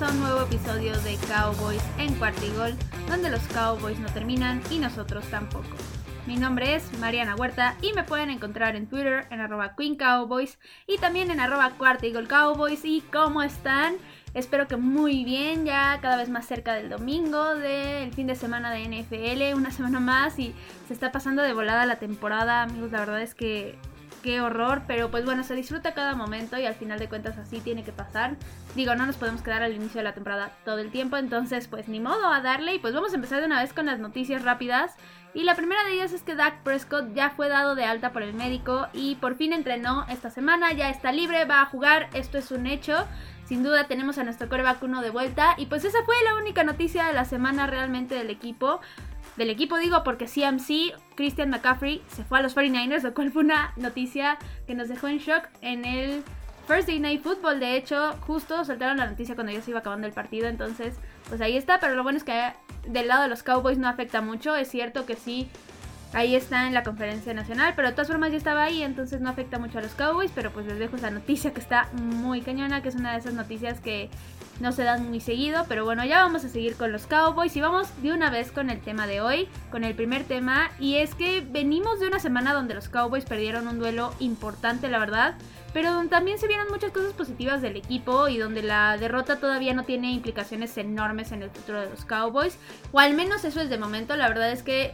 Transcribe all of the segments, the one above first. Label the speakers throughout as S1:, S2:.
S1: bienvenidos a un nuevo episodio de Cowboys en Cuartigol, donde los Cowboys no terminan y nosotros tampoco. Mi nombre es Mariana Huerta y me pueden encontrar en Twitter en arroba Queen Cowboys y también en arroba Cuartigol Cowboys. ¿Y cómo están? Espero que muy bien, ya cada vez más cerca del domingo, del fin de semana de NFL, una semana más y se está pasando de volada la temporada, amigos. La verdad es que qué horror, pero pues bueno, se disfruta cada momento y al final de cuentas así tiene que pasar. Digo, no nos podemos quedar al inicio de la temporada todo el tiempo, entonces pues ni modo a darle y pues vamos a empezar de una vez con las noticias rápidas. Y la primera de ellas es que Dak Prescott ya fue dado de alta por el médico y por fin entrenó esta semana, ya está libre, va a jugar, esto es un hecho. Sin duda tenemos a nuestro coreback uno de vuelta y pues esa fue la única noticia de la semana realmente del equipo del equipo, digo, porque CMC, Christian McCaffrey, se fue a los 49ers, lo cual fue una noticia que nos dejó en shock en el First Day Night Football. De hecho, justo soltaron la noticia cuando ya se iba acabando el partido, entonces, pues ahí está. Pero lo bueno es que del lado de los Cowboys no afecta mucho. Es cierto que sí, ahí está en la conferencia nacional, pero de todas formas ya estaba ahí, entonces no afecta mucho a los Cowboys. Pero pues les dejo esa noticia que está muy cañona, que es una de esas noticias que no se dan muy seguido, pero bueno, ya vamos a seguir con los Cowboys y vamos de una vez con el tema de hoy, con el primer tema, y es que venimos de una semana donde los Cowboys perdieron un duelo importante, la verdad, pero donde también se vieron muchas cosas positivas del equipo y donde la derrota todavía no tiene implicaciones enormes en el futuro de los Cowboys, o al menos eso es de momento, la verdad es que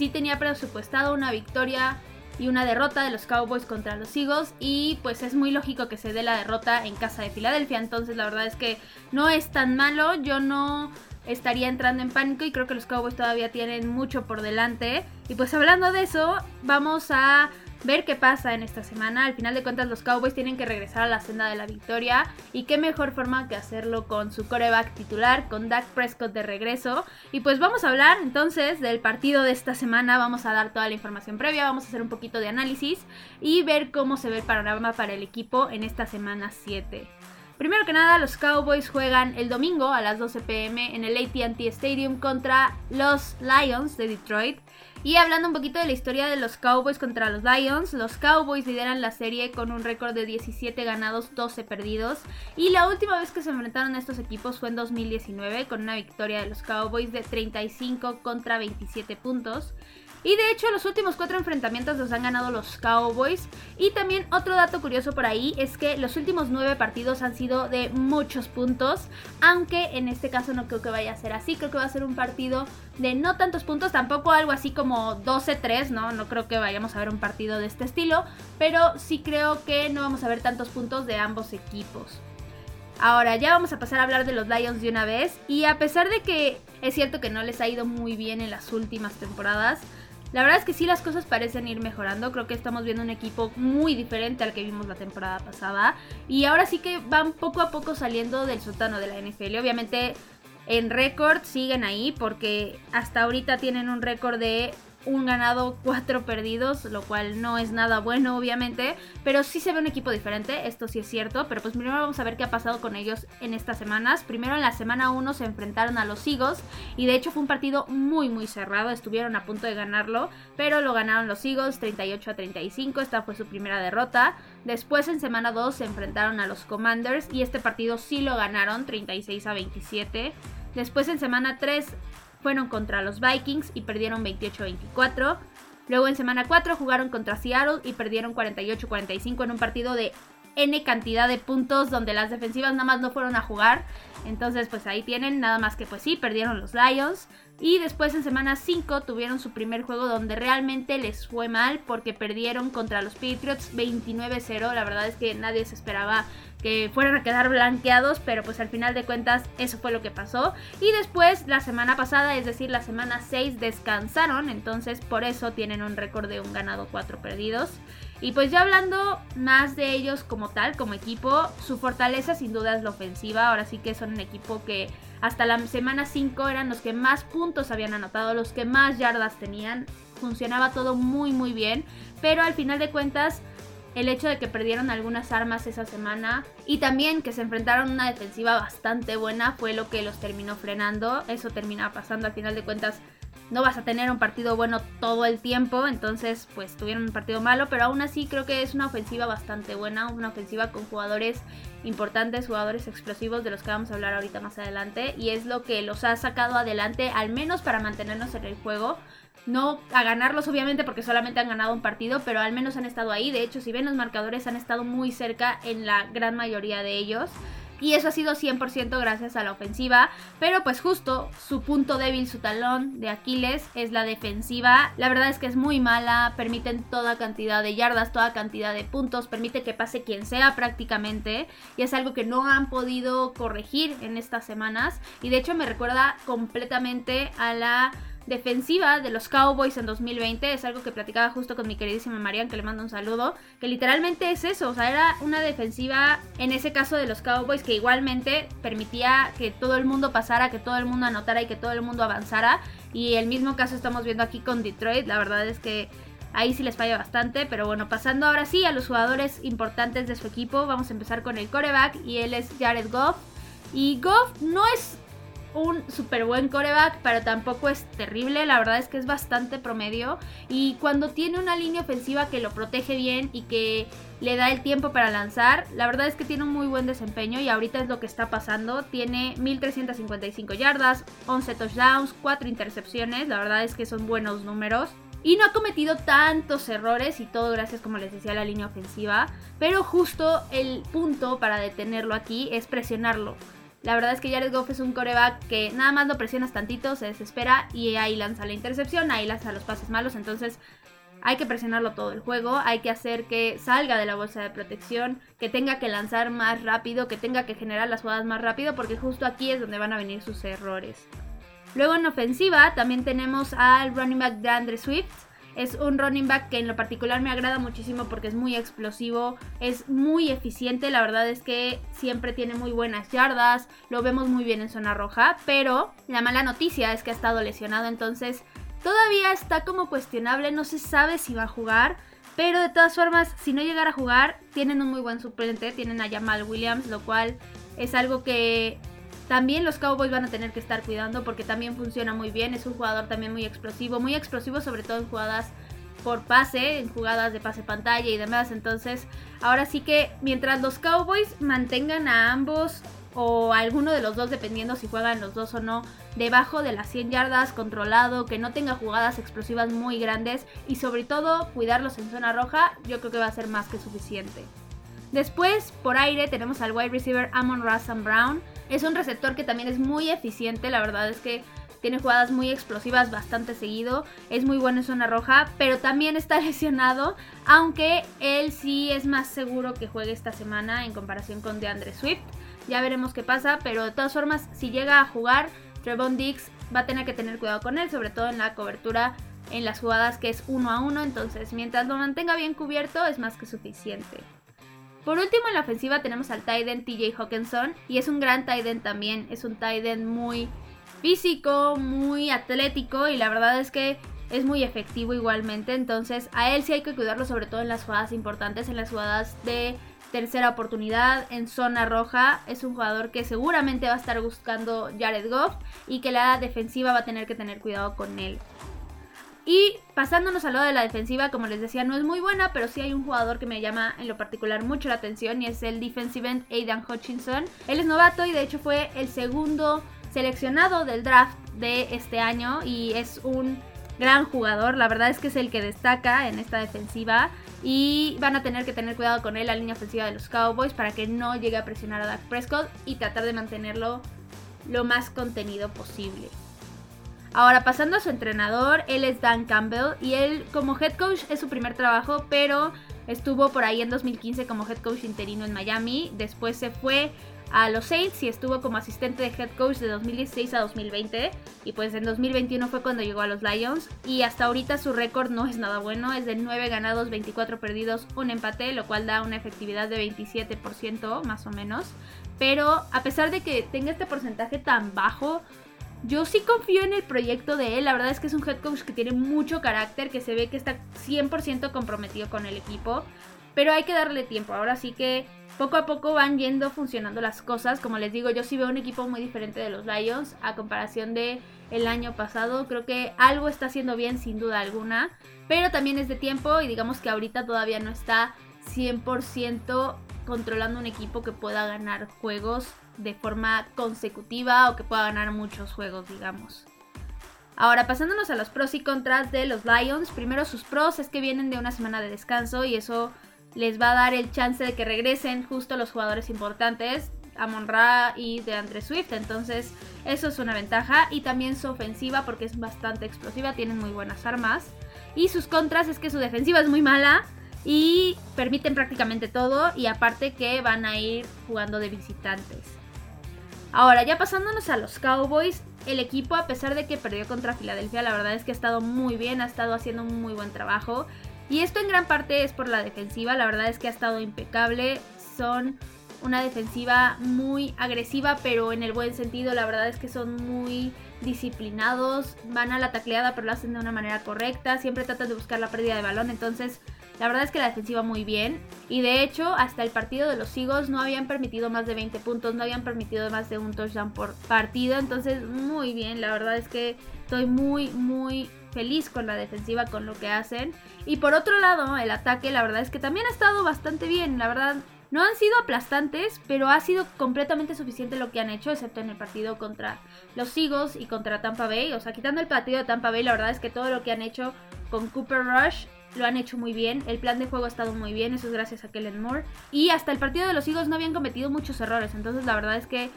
S1: sí tenía presupuestado una victoria y una derrota de los Cowboys contra los Eagles y pues es muy lógico que se dé la derrota en casa de Filadelfia, entonces la verdad es que no es tan malo, yo no estaría entrando en pánico y creo que los Cowboys todavía tienen mucho por delante. Y pues hablando de eso vamos a ver qué pasa en esta semana. Al final de cuentas, los Cowboys tienen que regresar a la senda de la victoria. Y qué mejor forma que hacerlo con su coreback titular, con Dak Prescott de regreso. Y pues vamos a hablar entonces del partido de esta semana. Vamos a dar toda la información previa, vamos a hacer un poquito de análisis y ver cómo se ve el panorama para el equipo en esta semana 7. Primero que nada, los Cowboys juegan el domingo a las 12 pm en el ATT Stadium contra los Lions de Detroit. Y hablando un poquito de la historia de los Cowboys contra los Lions, los Cowboys lideran la serie con un récord de 17 ganados, 12 perdidos. Y la última vez que se enfrentaron a estos equipos fue en 2019 con una victoria de los Cowboys de 35 contra 27 puntos. Y de hecho los últimos cuatro enfrentamientos los han ganado los Cowboys. Y también otro dato curioso por ahí es que los últimos nueve partidos han sido de muchos puntos. Aunque en este caso no creo que vaya a ser así. Creo que va a ser un partido de no tantos puntos. Tampoco algo así como 12-3, ¿no? No creo que vayamos a ver un partido de este estilo. Pero sí creo que no vamos a ver tantos puntos de ambos equipos. Ahora ya vamos a pasar a hablar de los Lions de una vez. Y a pesar de que es cierto que no les ha ido muy bien en las últimas temporadas la verdad es que sí las cosas parecen ir mejorando. Creo que estamos viendo un equipo muy diferente al que vimos la temporada pasada. Y ahora sí que van poco a poco saliendo del sótano de la NFL. Obviamente en récord siguen ahí porque hasta ahorita tienen un récord de un ganado, cuatro perdidos, lo cual no es nada bueno, obviamente, pero sí se ve un equipo diferente, esto sí es cierto, pero pues primero vamos a ver qué ha pasado con ellos en estas semanas. Primero en la semana 1 se enfrentaron a los Eagles y de hecho fue un partido muy muy cerrado, estuvieron a punto de ganarlo, pero lo ganaron los Eagles 38 a 35, esta fue su primera derrota. Después en semana 2 se enfrentaron a los Commanders y este partido sí lo ganaron 36 a 27. Después en semana 3 fueron contra los Vikings y perdieron 28-24. Luego en semana 4 jugaron contra Seattle y perdieron 48-45 en un partido de N cantidad de puntos donde las defensivas nada más no fueron a jugar. Entonces pues ahí tienen, nada más que pues sí, perdieron los Lions. Y después en semana 5 tuvieron su primer juego donde realmente les fue mal porque perdieron contra los Patriots 29-0. La verdad es que nadie se esperaba que fueran a quedar blanqueados, pero pues al final de cuentas eso fue lo que pasó. Y después la semana pasada, es decir, la semana 6 descansaron, entonces por eso tienen un récord de un ganado, 4 perdidos. Y pues ya hablando más de ellos como tal, como equipo, su fortaleza sin duda es la ofensiva. Ahora sí que son un equipo que hasta la semana 5 eran los que más puntos habían anotado, los que más yardas tenían. Funcionaba todo muy muy bien, pero al final de cuentas el hecho de que perdieron algunas armas esa semana y también que se enfrentaron a una defensiva bastante buena fue lo que los terminó frenando. Eso termina pasando al final de cuentas. No vas a tener un partido bueno todo el tiempo, entonces pues tuvieron un partido malo, pero aún así creo que es una ofensiva bastante buena, una ofensiva con jugadores importantes, jugadores explosivos de los que vamos a hablar ahorita más adelante. Y es lo que los ha sacado adelante, al menos para mantenernos en el juego. No a ganarlos obviamente porque solamente han ganado un partido, pero al menos han estado ahí. De hecho, si ven los marcadores, han estado muy cerca en la gran mayoría de ellos y eso ha sido 100% gracias a la ofensiva, pero pues justo su punto débil, su talón de Aquiles es la defensiva. La verdad es que es muy mala, permiten toda cantidad de yardas, toda cantidad de puntos, permite que pase quien sea prácticamente. Y es algo que no han podido corregir en estas semanas. Y de hecho me recuerda completamente a la defensiva de los Cowboys en 2020. Es algo que platicaba justo con mi queridísima Marian, que le mando un saludo. Que literalmente es eso, o sea, era una defensiva en ese caso de los Cowboys que igualmente permitía que todo el mundo pasara, que todo el mundo anotara y que todo el mundo avanzara. Y el mismo caso estamos viendo aquí con Detroit. La verdad es que ahí sí les falla bastante. Pero bueno, pasando ahora sí a los jugadores importantes de su equipo, vamos a empezar con el coreback y él es Jared Goff. Y Goff no es un súper buen coreback, pero tampoco es terrible. La verdad es que es bastante promedio. Y cuando tiene una línea ofensiva que lo protege bien y que le da el tiempo para lanzar, la verdad es que tiene un muy buen desempeño y ahorita es lo que está pasando. Tiene 1355 yardas, 11 touchdowns, 4 intercepciones. La verdad es que son buenos números. Y no ha cometido tantos errores y todo gracias, como les decía, a la línea ofensiva. Pero justo el punto para detenerlo aquí es presionarlo. La verdad es que Jared Goff es un coreback que nada más lo presionas tantito, se desespera y ahí lanza la intercepción, ahí lanza los pases malos. Entonces hay que presionarlo todo el juego, hay que hacer que salga de la bolsa de protección, que tenga que lanzar más rápido, que tenga que generar las jugadas más rápido, porque justo aquí es donde van a venir sus errores. Luego en ofensiva también tenemos al running back de Andre Swift es un running back que en lo particular me agrada muchísimo porque es muy explosivo, es muy eficiente, la verdad es que siempre tiene muy buenas yardas, lo vemos muy bien en zona roja, pero la mala noticia es que ha estado lesionado, entonces todavía está como cuestionable, no se sabe si va a jugar. Pero de todas formas, si no llegara a jugar, tienen un muy buen suplente, tienen a Jamal Williams, lo cual es algo que también los Cowboys van a tener que estar cuidando porque también funciona muy bien. Es un jugador también muy explosivo, muy explosivo sobre todo en jugadas por pase, en jugadas de pase pantalla y demás. Entonces, ahora sí que mientras los Cowboys mantengan a ambos o a alguno de los dos, dependiendo si juegan los dos o no, debajo de las 100 yardas, controlado, que no tenga jugadas explosivas muy grandes y sobre todo cuidarlos en zona roja, yo creo que va a ser más que suficiente. Después, por aire, tenemos al wide receiver Amon Russell Brown. Es un receptor que también es muy eficiente, la verdad es que tiene jugadas muy explosivas bastante seguido, es muy bueno en zona roja, pero también está lesionado, aunque él sí es más seguro que juegue esta semana en comparación con DeAndre Swift. Ya veremos qué pasa, pero de todas formas, si llega a jugar, Trevon Dix va a tener que tener cuidado con él, sobre todo en la cobertura en las jugadas que es uno a uno, entonces mientras lo mantenga bien cubierto es más que suficiente. Por último, en la ofensiva tenemos al Tiden TJ Hawkinson. Y es un gran Tiden también. Es un Tiden muy físico, muy atlético. Y la verdad es que es muy efectivo igualmente. Entonces, a él sí hay que cuidarlo, sobre todo en las jugadas importantes, en las jugadas de tercera oportunidad, en zona roja. Es un jugador que seguramente va a estar buscando Jared Goff. Y que la defensiva va a tener que tener cuidado con él. Y pasándonos al lado de la defensiva, como les decía, no es muy buena, pero sí hay un jugador que me llama en lo particular mucho la atención y es el defensive end Aidan Hutchinson. Él es novato y de hecho fue el segundo seleccionado del draft de este año y es un gran jugador. La verdad es que es el que destaca en esta defensiva y van a tener que tener cuidado con él la línea ofensiva de los Cowboys para que no llegue a presionar a Dak Prescott y tratar de mantenerlo lo más contenido posible. Ahora, pasando a su entrenador, él es Dan Campbell y él como head coach es su primer trabajo, pero estuvo por ahí en 2015 como head coach interino en Miami, después se fue a los Saints y estuvo como asistente de head coach de 2016 a 2020 y pues en 2021 fue cuando llegó a los Lions y hasta ahorita su récord no es nada bueno, es de 9 ganados, 24 perdidos, un empate, lo cual da una efectividad de 27% más o menos, pero a pesar de que tenga este porcentaje tan bajo, yo sí confío en el proyecto de él. La verdad es que es un head coach que tiene mucho carácter, que se ve que está 100% comprometido con el equipo. Pero hay que darle tiempo. Ahora sí que poco a poco van yendo funcionando las cosas. Como les digo, yo sí veo un equipo muy diferente de los Lions a comparación de el año pasado. Creo que algo está haciendo bien sin duda alguna. Pero también es de tiempo y digamos que ahorita todavía no está 100% controlando un equipo que pueda ganar juegos de forma consecutiva o que pueda ganar muchos juegos, digamos. Ahora, pasándonos a los pros y contras de los Lions, primero sus pros es que vienen de una semana de descanso y eso les va a dar el chance de que regresen justo los jugadores importantes, Amon Ra y de Andre Swift, entonces eso es una ventaja y también su ofensiva porque es bastante explosiva, tienen muy buenas armas y sus contras es que su defensiva es muy mala y permiten prácticamente todo y aparte que van a ir jugando de visitantes. Ahora, ya pasándonos a los Cowboys, el equipo a pesar de que perdió contra Filadelfia, la verdad es que ha estado muy bien, ha estado haciendo un muy buen trabajo. Y esto en gran parte es por la defensiva, la verdad es que ha estado impecable. Son una defensiva muy agresiva, pero en el buen sentido, la verdad es que son muy disciplinados, van a la tacleada, pero lo hacen de una manera correcta, siempre tratan de buscar la pérdida de balón, entonces la verdad es que la defensiva muy bien. Y de hecho, hasta el partido de los Eagles no habían permitido más de 20 puntos, no habían permitido más de un touchdown por partido. Entonces, muy bien. La verdad es que estoy muy, muy feliz con la defensiva, con lo que hacen. Y por otro lado, el ataque, la verdad es que también ha estado bastante bien. La verdad, no han sido aplastantes, pero ha sido completamente suficiente lo que han hecho, excepto en el partido contra los Eagles y contra Tampa Bay. O sea, quitando el partido de Tampa Bay, la verdad es que todo lo que han hecho con Cooper Rush lo han hecho muy bien. El plan de juego ha estado muy bien, eso es gracias a Kellen Moore. Y hasta el partido de los Eagles no habían cometido muchos errores. Entonces, la verdad es que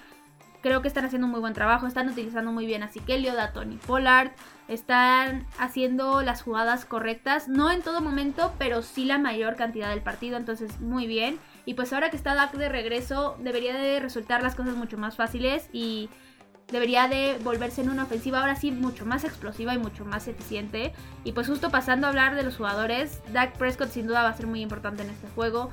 S1: creo que están haciendo un muy buen trabajo. Están utilizando muy bien a Sikelio, a Tony Pollard. Están haciendo las jugadas correctas. No en todo momento, pero sí la mayor cantidad del partido. Entonces, muy bien. Y pues ahora que está Dak de regreso, debería de resultar las cosas mucho más fáciles. Y debería de volverse en una ofensiva ahora sí mucho más explosiva y mucho más eficiente. Y pues justo pasando a hablar de los jugadores, Dak Prescott sin duda va a ser muy importante en este juego.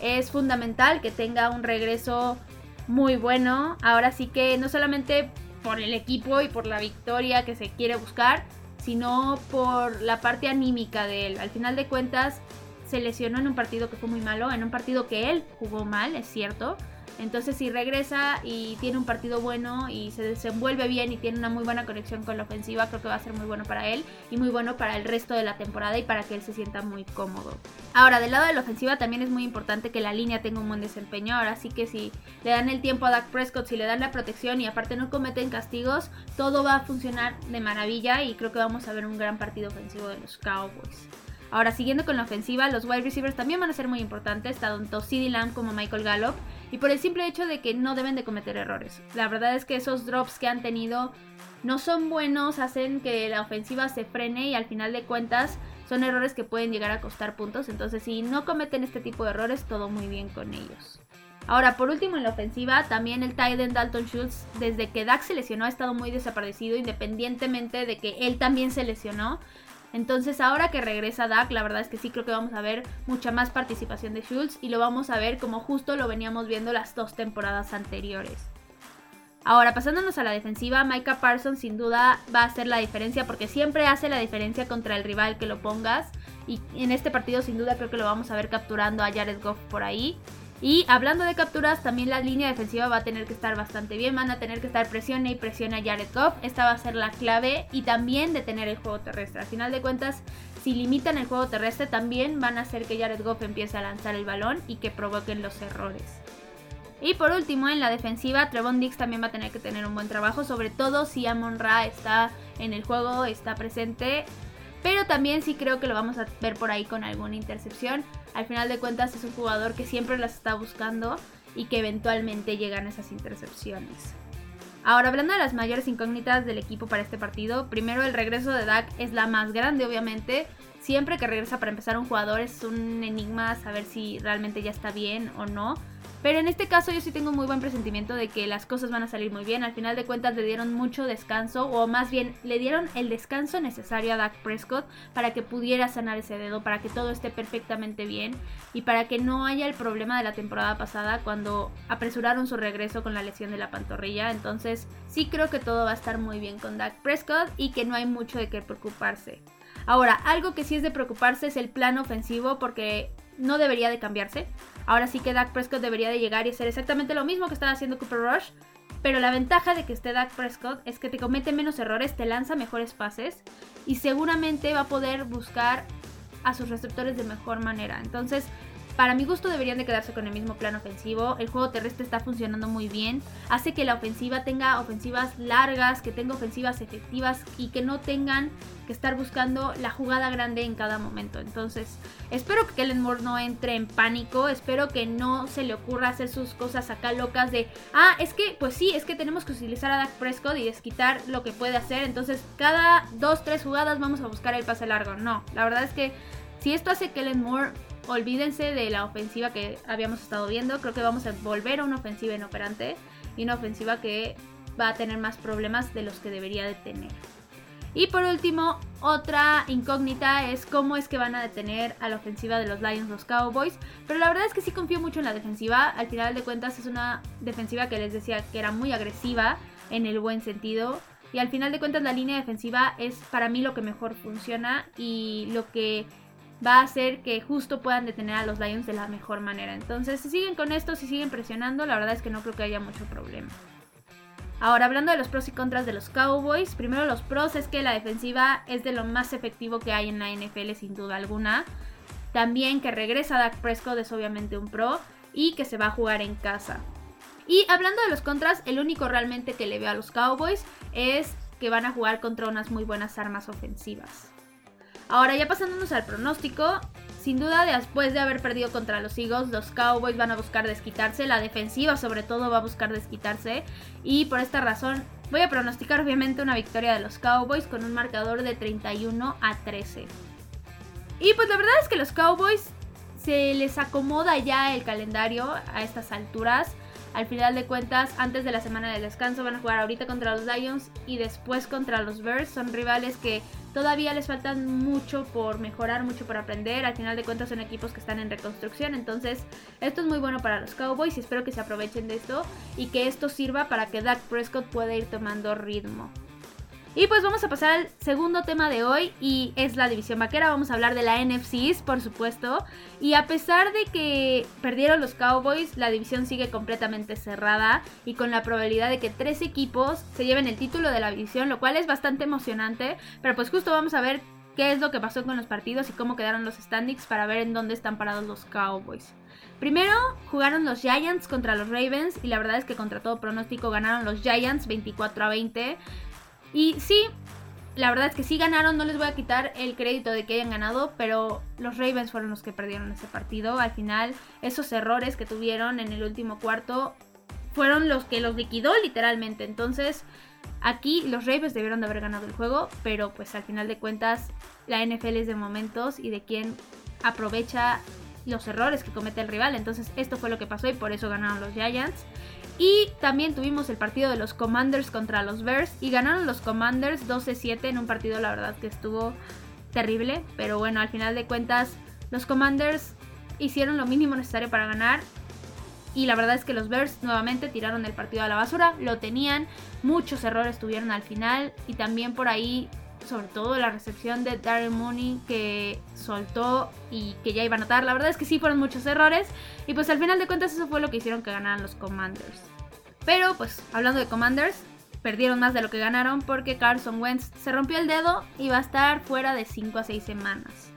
S1: Es fundamental que tenga un regreso muy bueno. Ahora sí que no solamente por el equipo y por la victoria que se quiere buscar, sino por la parte anímica de él. Al final de cuentas, se lesionó en un partido que fue muy malo, en un partido que él jugó mal, es cierto entonces si regresa y tiene un partido bueno y se desenvuelve bien y tiene una muy buena conexión con la ofensiva, creo que va a ser muy bueno para él y muy bueno para el resto de la temporada y para que él se sienta muy cómodo. Ahora, del lado de la ofensiva también es muy importante que la línea tenga un buen desempeño. Ahora sí que si le dan el tiempo a Dak Prescott, si le dan la protección y aparte no cometen castigos, todo va a funcionar de maravilla y creo que vamos a ver un gran partido ofensivo de los Cowboys. Ahora, siguiendo con la ofensiva, los wide receivers también van a ser muy importantes, tanto CeeDee Lamb como Michael Gallup, y por el simple hecho de que no deben de cometer errores. La verdad es que esos drops que han tenido no son buenos, hacen que la ofensiva se frene y al final de cuentas son errores que pueden llegar a costar puntos, entonces si no cometen este tipo de errores, todo muy bien con ellos. Ahora, por último, en la ofensiva, también el Titan Dalton Schultz, desde que Dax se lesionó, ha estado muy desaparecido, independientemente de que él también se lesionó. Entonces ahora que regresa Dak, la verdad es que sí creo que vamos a ver mucha más participación de Schultz y lo vamos a ver como justo lo veníamos viendo las dos temporadas anteriores. Ahora, pasándonos a la defensiva, Micah Parsons sin duda va a hacer la diferencia porque siempre hace la diferencia contra el rival que lo pongas. Y en este partido sin duda creo que lo vamos a ver capturando a Jared Goff por ahí. Y hablando de capturas, también la línea defensiva va a tener que estar bastante bien. Van a tener que estar presione y presione a Jared Goff. Esta va a ser la clave y también detener el juego terrestre. Al final de cuentas, si limitan el juego terrestre, también van a hacer que Jared Goff empiece a lanzar el balón y que provoquen los errores. Y por último, en la defensiva, Trevon Dix también va a tener que tener un buen trabajo, sobre todo si Amon Ra está en el juego, está presente. Pero también sí creo que lo vamos a ver por ahí con alguna intercepción. Al final de cuentas es un jugador que siempre las está buscando y que eventualmente llegan esas intercepciones. Ahora, hablando de las mayores incógnitas del equipo para este partido, primero el regreso de Dak es la más grande, obviamente. Siempre que regresa para empezar un jugador es un enigma saber si realmente ya está bien o no. Pero en este caso yo sí tengo muy buen presentimiento de que las cosas van a salir muy bien. Al final de cuentas le dieron mucho descanso o más bien le dieron el descanso necesario a Dak Prescott para que pudiera sanar ese dedo, para que todo esté perfectamente bien y para que no haya el problema de la temporada pasada cuando apresuraron su regreso con la lesión de la pantorrilla. Entonces sí creo que todo va a estar muy bien con Dak Prescott y que no hay mucho de qué preocuparse. Ahora, algo que sí es de preocuparse es el plan ofensivo porque no debería de cambiarse. Ahora sí que Dak Prescott debería de llegar y hacer exactamente lo mismo que estaba haciendo Cooper Rush. Pero la ventaja de que esté Dak Prescott es que te comete menos errores, te lanza mejores pases y seguramente va a poder buscar a sus receptores de mejor manera. Entonces, para mi gusto deberían de quedarse con el mismo plan ofensivo. El juego terrestre está funcionando muy bien. Hace que la ofensiva tenga ofensivas largas, que tenga ofensivas efectivas y que no tengan que estar buscando la jugada grande en cada momento. Entontonces, espero que Kellen Moore no entre en pánico. Espero que no se le ocurra hacer sus cosas acá locas de, ah, es que, pues sí, es que tenemos que utilizar a Dak Prescott y desquitar lo que puede hacer. Entonces, cada dos, tres jugadas vamos a buscar el pase largo. No, la verdad es que si esto hace Kellen Moore olvídense de la ofensiva que habíamos estado viendo. Creo que vamos a volver a una ofensiva inoperante y una ofensiva que va a tener más problemas de los que debería de tener. Y por último, otra incógnita es cómo es que van a detener a la ofensiva de los Lions, los Cowboys. Pero la verdad es que sí confío mucho en la defensiva. Al final de cuentas es una defensiva que les decía que era muy agresiva en el buen sentido. Y al final de cuentas la línea defensiva es para mí lo que mejor funciona y lo que va a hacer que justo puedan detener a los Lions de la mejor manera. Entonces, si siguen con esto, si siguen presionando, la verdad es que no creo que haya mucho problema. Ahora, hablando de los pros y contras de los Cowboys, primero los pros es que la defensiva es de lo más efectivo que hay en la NFL sin duda alguna. También que regresa Dak Prescott es obviamente un pro y que se va a jugar en casa. Y hablando de los contras, el único realmente que le veo a los Cowboys es que van a jugar contra unas muy buenas armas ofensivas. Ahora ya pasándonos al pronóstico, sin duda después de haber perdido contra los Eagles, los Cowboys van a buscar desquitarse, la defensiva sobre todo va a buscar desquitarse y por esta razón voy a pronosticar obviamente una victoria de los Cowboys con un marcador de 31 a 13. Y pues la verdad es que los Cowboys se les acomoda ya el calendario a estas alturas. Al final de cuentas, antes de la semana de descanso van a jugar ahorita contra los Lions y después contra los Bears. Son rivales que Todavía les faltan mucho por mejorar, mucho por aprender. Al final de cuentas son equipos que están en reconstrucción. Entonces esto es muy bueno para los Cowboys y espero que se aprovechen de esto y que esto sirva para que Dak Prescott pueda ir tomando ritmo. Y pues vamos a pasar al segundo tema de hoy y es la división vaquera. Vamos a hablar de la NFC, por supuesto. Y a pesar de que perdieron los Cowboys, la división sigue completamente cerrada y con la probabilidad de que tres equipos se lleven el título de la división, lo cual es bastante emocionante. Pero pues justo vamos a ver qué es lo que pasó con los partidos y cómo quedaron los standings para ver en dónde están parados los Cowboys. Primero jugaron los Giants contra los Ravens y la verdad es que contra todo pronóstico ganaron los Giants 24 a 20. Y sí, la verdad es que sí ganaron, no les voy a quitar el crédito de que hayan ganado, pero los Ravens fueron los que perdieron ese partido. Al final, esos errores que tuvieron en el último cuarto fueron los que los liquidó literalmente. Entonces, aquí los Ravens debieron de haber ganado el juego, pero pues al final de cuentas, la NFL es de momentos y de quién aprovecha los errores que comete el rival. Entonces, esto fue lo que pasó y por eso ganaron los Giants. Y también tuvimos el partido de los Commanders contra los Bears y ganaron los Commanders 12-7 en un partido la verdad que estuvo terrible, pero bueno, al final de cuentas los Commanders hicieron lo mínimo necesario para ganar y la verdad es que los Bears nuevamente tiraron el partido a la basura, lo tenían, muchos errores tuvieron al final y también por ahí sobre todo la recepción de Darren Mooney que soltó y que ya iba a notar. La verdad es que sí fueron muchos errores y pues al final de cuentas eso fue lo que hicieron que ganaran los Commanders. Pero pues hablando de Commanders, perdieron más de lo que ganaron porque Carson Wentz se rompió el dedo y va a estar fuera de 5 a 6 semanas.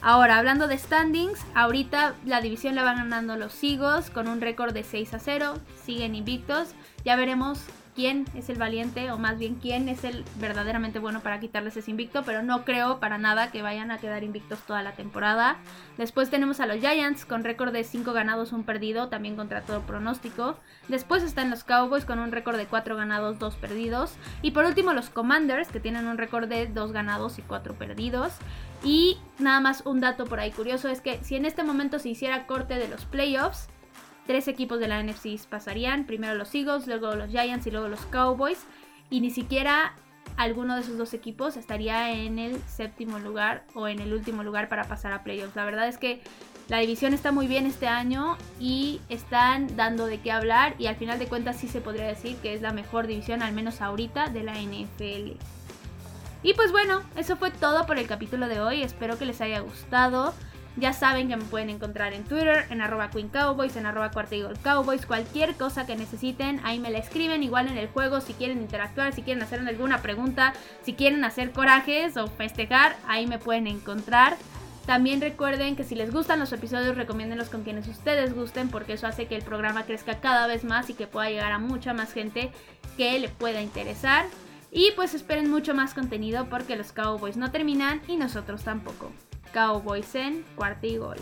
S1: Ahora, hablando de standings, ahorita la división la van ganando los Eagles con un récord de 6 a 0, siguen invictos. Ya veremos quién es el valiente o más bien quién es el verdaderamente bueno para quitarles ese invicto, pero no creo para nada que vayan a quedar invictos toda la temporada. Después tenemos a los Giants con récord de 5 ganados, 1 perdido, también contra todo pronóstico. Después están los Cowboys con un récord de 4 ganados, 2 perdidos. Y por último los Commanders que tienen un récord de 2 ganados y 4 perdidos. Y nada más un dato por ahí curioso es que si en este momento se hiciera corte de los playoffs, tres equipos de la NFC pasarían, primero los Eagles, luego los Giants y luego los Cowboys, y ni siquiera alguno de esos dos equipos estaría en el séptimo lugar o en el último lugar para pasar a playoffs. La verdad es que la división está muy bien este año y están dando de qué hablar y al final de cuentas sí se podría decir que es la mejor división, al menos ahorita, de la NFL. Y pues bueno, eso fue todo por el capítulo de hoy, espero que les haya gustado. Ya saben que me pueden encontrar en Twitter, en arroba Queen Cowboys, en arroba Cowboys, cualquier cosa que necesiten, ahí me la escriben, igual en el juego, si quieren interactuar, si quieren hacer alguna pregunta, si quieren hacer corajes o festejar, ahí me pueden encontrar. También recuerden que si les gustan los episodios, recomiéndenlos con quienes ustedes gusten, porque eso hace que el programa crezca cada vez más y que pueda llegar a mucha más gente que le pueda interesar. Y pues esperen mucho más contenido porque los Cowboys no terminan y nosotros tampoco. Cowboys en cuarto y gol.